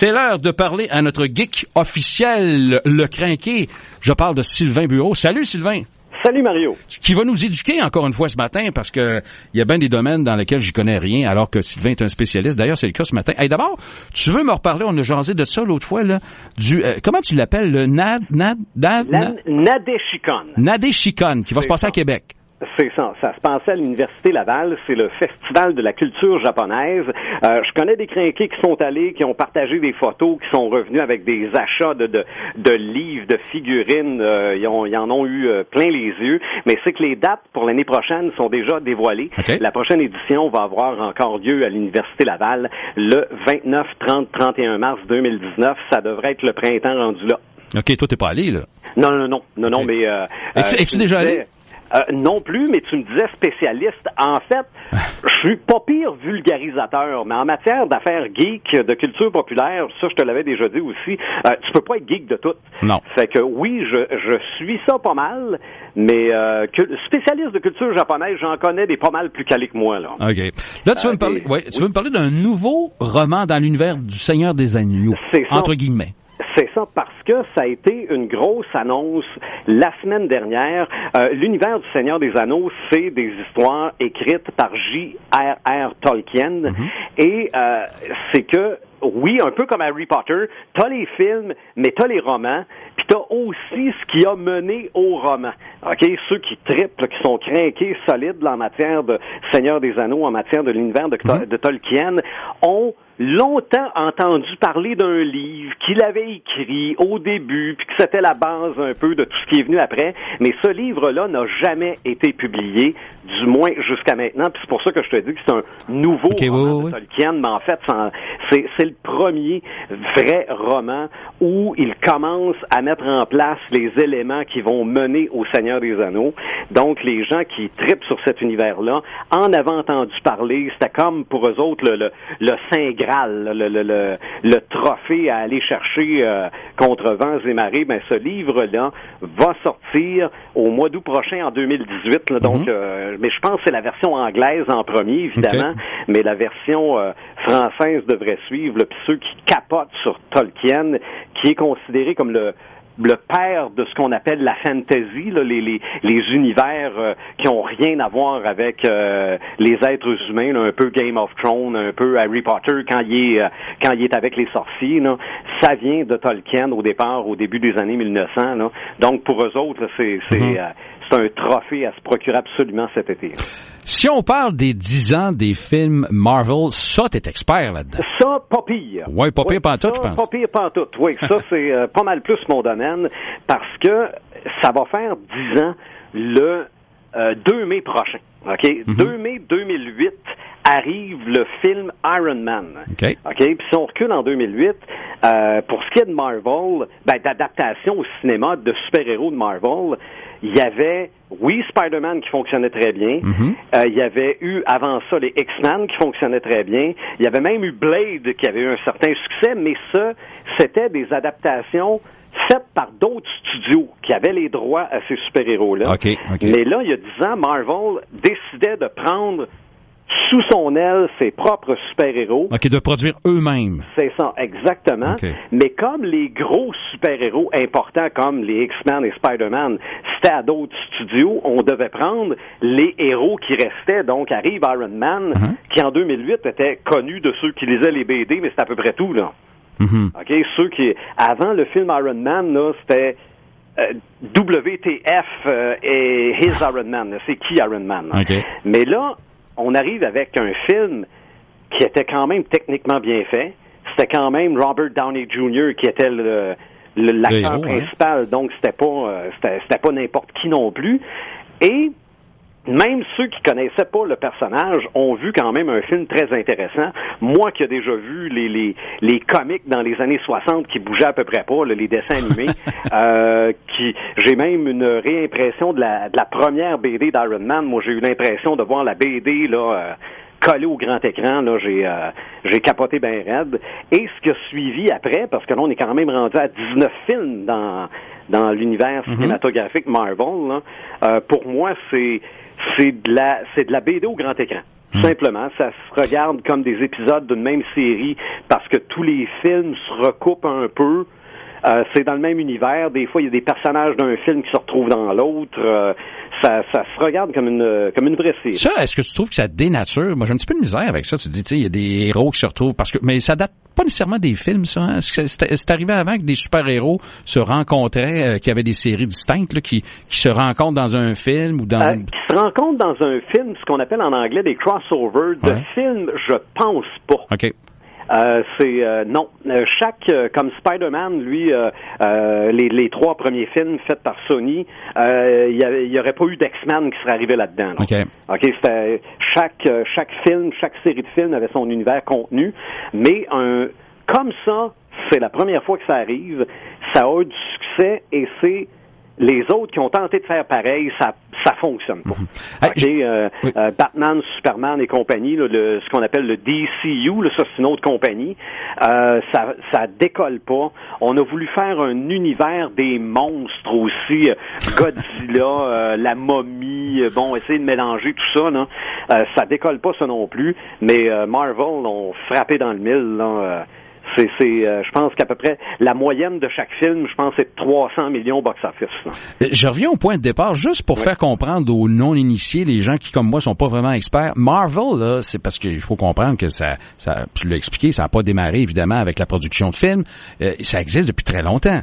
C'est l'heure de parler à notre geek officiel, le crinqué. Je parle de Sylvain Bureau. Salut Sylvain. Salut Mario. Qui va nous éduquer encore une fois ce matin parce que il y a bien des domaines dans lesquels j'y connais rien alors que Sylvain est un spécialiste. D'ailleurs, c'est le cas ce matin. Hey, d'abord, tu veux me reparler, on a jasé de ça l'autre fois, là, du, euh, comment tu l'appelles, le NAD, NAD, NAD, NAD, Nadeshikon. Nadeshikon, qui va se passer à Québec. C'est ça. Ça se passait à l'Université Laval. C'est le festival de la culture japonaise. Euh, je connais des crinqués qui sont allés, qui ont partagé des photos, qui sont revenus avec des achats de, de, de livres, de figurines. Euh, ils, ont, ils, en ont eu euh, plein les yeux. Mais c'est que les dates pour l'année prochaine sont déjà dévoilées. La prochaine édition va avoir encore lieu à l'Université Laval le 29, 30, 31 mars 2019. Ça devrait être le printemps rendu là. OK, toi, t'es pas allé, là? Non, non, non, non, non, mais... Euh, Es-tu déjà allé? Euh, non plus, mais tu me disais spécialiste. En fait, je suis pas pire vulgarisateur, mais en matière d'affaires geek, de culture populaire, ça je te l'avais déjà dit aussi, euh, tu peux pas être geek de tout. Non. Fait que oui, je, je suis ça pas mal, mais euh, spécialiste de culture japonaise, j'en connais des pas mal plus calés que moi. Là, OK. Là, tu veux me parler, ouais, tu veux me parler d'un nouveau roman dans l'univers du Seigneur des Agneaux, entre guillemets. C'est ça parce que ça a été une grosse annonce la semaine dernière. Euh, L'univers du Seigneur des Anneaux, c'est des histoires écrites par J.R.R. Tolkien Mhm. et euh, c'est que oui, un peu comme Harry Potter, t'as les films, mais t'as les romans, puis t'as aussi ce qui a mené au roman. OK? Ceux qui triplent, qui sont craqués, solides en matière de Seigneur des Anneaux, en matière de l'univers de, de Tolkien, ont longtemps entendu parler d'un livre qu'il avait écrit au début, puis que c'était la base un peu de tout ce qui est venu après, mais ce livre-là n'a jamais été publié, du moins jusqu'à maintenant, puis c'est pour ça que je te dis que c'est un nouveau okay, roman oui, oui. de Tolkien, mais en fait, c'est, le premier vrai roman où il commence à mettre en place les éléments qui vont mener au Seigneur des Anneaux. Donc, les gens qui tripent sur cet univers-là en avaient entendu parler, c'était comme pour eux autres le, le, le Saint Graal, le, le, le, le trophée à aller chercher euh, contre vents et marées. Ben, ce livre-là va sortir au mois d'août prochain, en 2018. Là, donc, Mhm. euh, mais je pense que c'est la version anglaise en premier, évidemment, mais la version euh, française devrait suivre. là. Puis ceux qui capotent sur Tolkien, qui est considéré comme le le père de ce qu'on appelle la fantasy, là, les, les, les univers euh, qui ont rien à voir avec euh, les êtres humains, là, un peu Game of Thrones, un peu Harry Potter quand il est euh, quand il est avec les sorciers. Là, ça vient de Tolkien au départ, au début des années 1900. Là. Donc pour eux autres, là, c'est c'est Mhm. euh, c'est un trophée à se procurer absolument cet été. Si on parle des 10 ans des films Marvel, ça, t'es expert là-dedans. Ça, pas pire. Ouais, pas pire pantoute, ça, je pense. Pas pire pantoute, oui. Ça, c'est euh, pas mal plus mon domaine parce que ça va faire 10 ans le euh, 2 mai prochain. OK? Mhm. 2 mai 2008 arrive le film Iron Man. OK. OK? Puis si on recule en 2008, euh, pour ce qui est de Marvel, ben, d'adaptation au cinéma de super-héros de Marvel, il y avait, oui, Spider-Man qui fonctionnait très bien. Mhm. Euh, il y avait eu avant ça les X-Men qui fonctionnaient très bien. Il y avait même eu Blade qui avait eu un certain succès, mais ça, c'était des adaptations faites par d'autres studios qui avaient les droits à ces super-héros-là. OK, OK. Mais là, il y a dix ans, Marvel décidait de prendre sous son aile ses propres super-héros. OK, de produire eux-mêmes. C'est ça, exactement. Mais comme les gros super-héros importants comme les X-Men et Spider-Man, c'était à d'autres studios, on devait prendre les héros qui restaient. Donc arrive Iron Man, Mhm. qui en 2008 était connu de ceux qui lisaient les BD, mais c'est à peu près tout, là. Mhm. OK? Ceux qui, avant le film Iron Man, là, c'était euh, WTF euh, et His Iron Man. C'est qui Iron Man? Mais là, on arrive avec un film qui était quand même techniquement bien fait. C'était quand même Robert Downey Jr. qui était le l'acteur hein. principal, donc c'était pas euh, c'était c'était pas n'importe qui non plus. Et même ceux qui connaissaient pas le personnage ont vu quand même un film très intéressant. Moi qui ai déjà vu les, les, les comics dans les années 60 qui bougeaient à peu près pas, là, les dessins animés, euh, qui j'ai même une réimpression de la, de la première BD d'Iron Man. Moi j'ai eu l'impression de voir la BD là. Collée au grand écran, là, j'ai euh, j'ai capoté bien raide. Et ce qui a suivi après, parce que là, on est quand même rendu à 19 films dans dans l'univers cinématographique Marvel, là, euh, pour moi, c'est c'est de la c'est de la BD au grand écran. Hmm. Simplement, ça se regarde comme des épisodes d'une même série parce que tous les films se recoupent un peu. Euh, c'est dans le même univers. Des fois, il y a des personnages d'un film qui se retrouvent dans l'autre. Euh, ça, ça se regarde comme une comme une vraie série. Ça, est-ce que tu trouves que ça dénature? Moi, j'ai un petit peu de misère avec ça. Tu dis, tu sais, il y a des héros qui se retrouvent parce que, mais ça date pas nécessairement des films, ça. Hein? C'est arrivé avant que des super-héros se rencontraient, euh, qui avaient des séries distinctes, là, qui, qui se rencontrent dans un film ou dans... Euh, qui se rencontrent dans un film, ce qu'on appelle en anglais des crossovers. De films, je pense pas. OK. Euh, c'est euh, non. Euh, chaque comme Spider-Man, lui, les, les, trois premiers films faits par Sony, il n'y aurait pas eu d'X-Men qui serait arrivé là-dedans. OK. Ok, c'était chaque chaque film, chaque série de films avait son univers contenu, mais un comme ça, c'est la première fois que ça arrive. Ça a eu du succès et c'est les autres qui ont tenté de faire pareil, ça ça fonctionne pas. Mhm. Euh, euh, Batman, Superman et compagnie, le, ce qu'on appelle le DCU, là, ça c'est une autre compagnie, euh, ça ça décolle pas. On a voulu faire un univers des monstres aussi, Godzilla, la momie, bon, essayer de mélanger tout ça, là. ça décolle pas ça non plus, mais Marvel ont frappé dans le mille, là. C'est, euh, je pense qu'à peu près la moyenne de chaque film, je pense, c'est 300 millions box-office. Euh, je reviens au point de départ, juste pour faire comprendre aux non-initiés, les gens qui, comme moi, sont pas vraiment experts. Marvel, là, c'est parce qu'il faut comprendre que ça, ça tu l'as expliqué, ça n'a pas démarré, évidemment, avec la production de films. Euh, ça existe depuis très longtemps.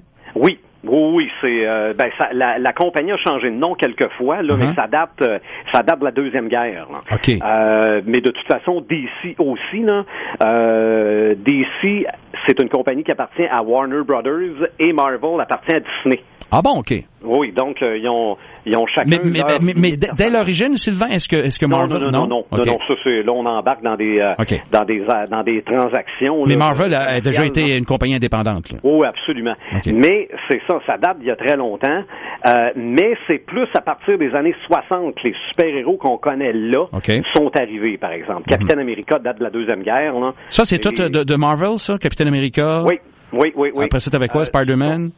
Oui, oui, c'est ben ça, la, compagnie a changé de nom quelques fois, là, mais uh-huh. ça date ça date de la deuxième guerre. mais de toute façon, DC aussi, là, DC c'est une compagnie qui appartient à Warner Brothers et Marvel appartient à Disney. Ah bon, ok. Oui, donc euh, ils ont ils ont chacun. Mais, mais, mais, dès l'origine, Sylvain, est-ce que est-ce que Marvel non non non? non, non, ça là on embarque dans des euh, dans des euh, dans des transactions. Mais Marvel a, déjà été une compagnie indépendante. Là. Oui, absolument. Mais c'est ça, ça date d'il y a très longtemps. mais c'est plus à partir des années 60 les super héros qu'on connaît là sont arrivés, par exemple. Mhm. Capitaine America date de la deuxième guerre. Là. Ça c'est tout de, de, Marvel, ça, America. Oui. Oui, oui, oui. Après ça, t'avais quoi, Spider-Man?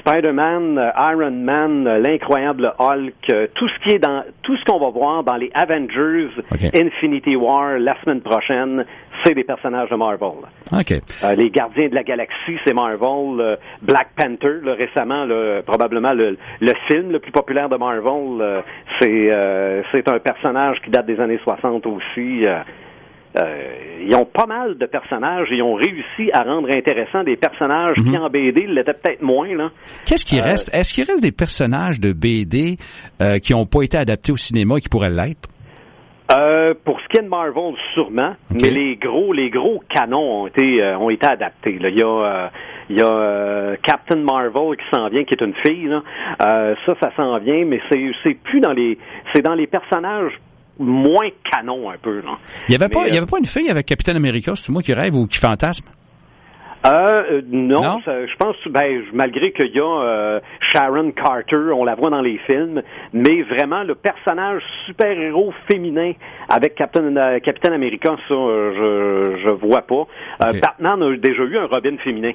Spider-Man, euh, Iron Man, euh, l'incroyable Hulk, euh, tout ce qui est dans, tout ce qu'on va voir dans les Avengers, Infinity War, la semaine prochaine, c'est des personnages de Marvel. OK. les Gardiens de la Galaxie, c'est Marvel. Black Panther, récemment, probablement le, film le plus populaire de Marvel, c'est c'est un personnage qui date des années 60 aussi. Euh, ils ont pas mal de personnages et ils ont réussi à rendre intéressants des personnages qui mhm. en BD l'étaient peut-être moins. Là. Qu'est-ce qui euh, reste? Est-ce qu'il reste des personnages de BD euh, qui n'ont pas été adaptés au cinéma et qui pourraient l'être? pour ce qui est de Marvel, sûrement, mais les gros, les gros canons ont été ont été adaptés. Là. Il y a il y a Captain Marvel qui s'en vient, qui est une fille. Là. ça, ça s'en vient, mais c'est c'est plus dans les c'est dans les personnages moins canon un peu. Là. Il y avait pas, il y euh, avait pas une fille avec Capitaine America, c'est moi qui rêve ou qui fantasme? Euh, euh non, je pense, ben, malgré qu'il y a euh, Sharon Carter, on la voit dans les films, mais vraiment le personnage super-héros féminin avec Captain, euh, Captain America, ça, je, je vois pas. Batman a déjà eu un Robin féminin.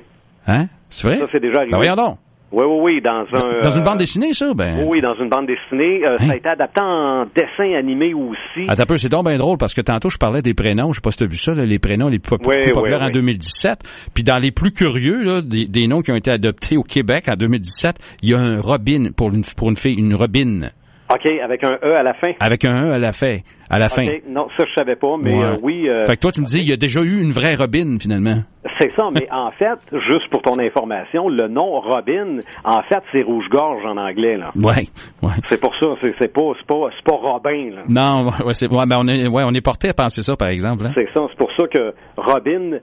Hein? C'est vrai? Ça, c'est déjà arrivé. Ben, oui, oui, oui, dans un... Dans une bande dessinée, ça? Ben... Oui, dans une bande dessinée. Euh, ça a hein? été adapté en dessin animé aussi. Attends un peu, c'est donc bien drôle, parce que tantôt, je parlais des prénoms, je sais pas si tu as vu ça, les prénoms les plus, populaires en 2017. Puis dans les plus curieux, là, des, noms qui ont été adoptés au Québec en 2017, il y a un Robin pour une, pour une fille, une Robin. OK, avec un E à la fin. Avec un E à la fin. À la fin. Non, ça, je savais pas, mais euh, oui. Euh, fait que toi, tu me dis, il y a déjà eu une vraie Robin, finalement. C'est ça, mais en fait, juste pour ton information, le nom Robin, en fait, c'est rouge-gorge en anglais, là. Ouais, ouais. C'est pour ça, c'est, pas, pas, pas Robin, là. Non, ouais, c'est, ouais, ben on est, ouais, on est porté à penser ça, par exemple. Hein. C'est ça, c'est pour ça que Robin,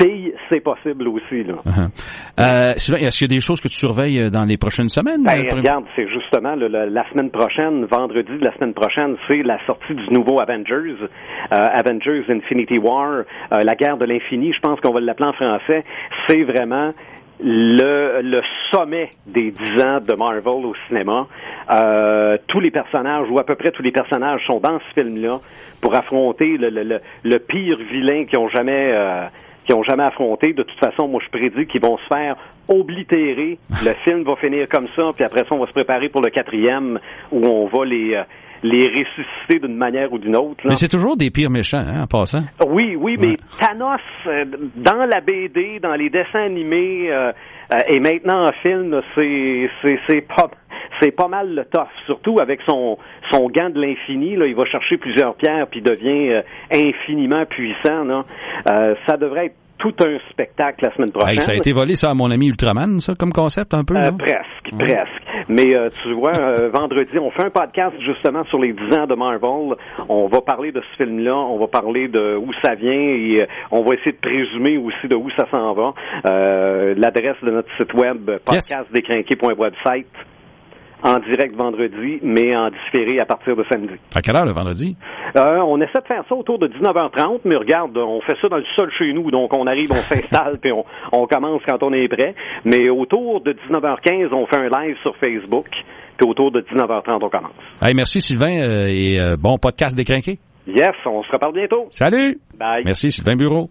fille, c'est possible aussi. Là. Uh-huh. Euh, est-ce qu'il y a des choses que tu surveilles euh, dans les prochaines semaines? Ben, regarde, c'est justement la semaine prochaine, vendredi de la semaine prochaine, c'est la sortie du nouveau Avengers, euh, Avengers Infinity War, la guerre de l'infini, je pense qu'on va l'appeler en français. C'est vraiment le, le sommet des dix ans de Marvel au cinéma. tous les personnages, ou à peu près tous les personnages, sont dans ce film-là pour affronter le, le, le, pire vilain qu'ils ont jamais qui n'ont jamais affronté. De toute façon, moi, je prédis qu'ils vont se faire oblitérer. Le film va finir comme ça, puis après ça, on va se préparer pour le quatrième, où on va les... Euh, les ressusciter d'une manière ou d'une autre. Mais c'est toujours des pires méchants, hein, en passant. Oui, oui, mais Thanos, euh, dans la BD, dans les dessins animés, euh, euh, et maintenant en film, c'est c'est pas c'est pas mal le tough, surtout avec son son gant de l'infini. Là, il va chercher plusieurs pierres puis devient infiniment puissant. Là. ça devrait être tout un spectacle la semaine prochaine. ça a été volé, ça, à mon ami Ultraman, ça, comme concept, un peu? Euh, presque, presque. Mais euh, tu vois, euh, vendredi, on fait un podcast justement sur les 10 ans de Marvel. On va parler de ce film-là, on va parler de où ça vient et on va essayer de présumer aussi de où ça s'en va. L'adresse de notre site web, podcastdécrinqué.website en direct vendredi, mais en différé à partir de samedi. À quelle heure le vendredi? Euh, on essaie de faire ça autour de 19h30, mais regarde, on fait ça dans le sol chez nous, donc on arrive, on s'installe, puis on, on, commence quand on est prêt. Mais autour de 19h15, on fait un live sur Facebook, puis autour de 19h30, on commence. Hey, merci Sylvain, euh, et euh, bon podcast décrinqué. Yes, on se reparle bientôt. Salut! Bye. Merci Sylvain Bureau.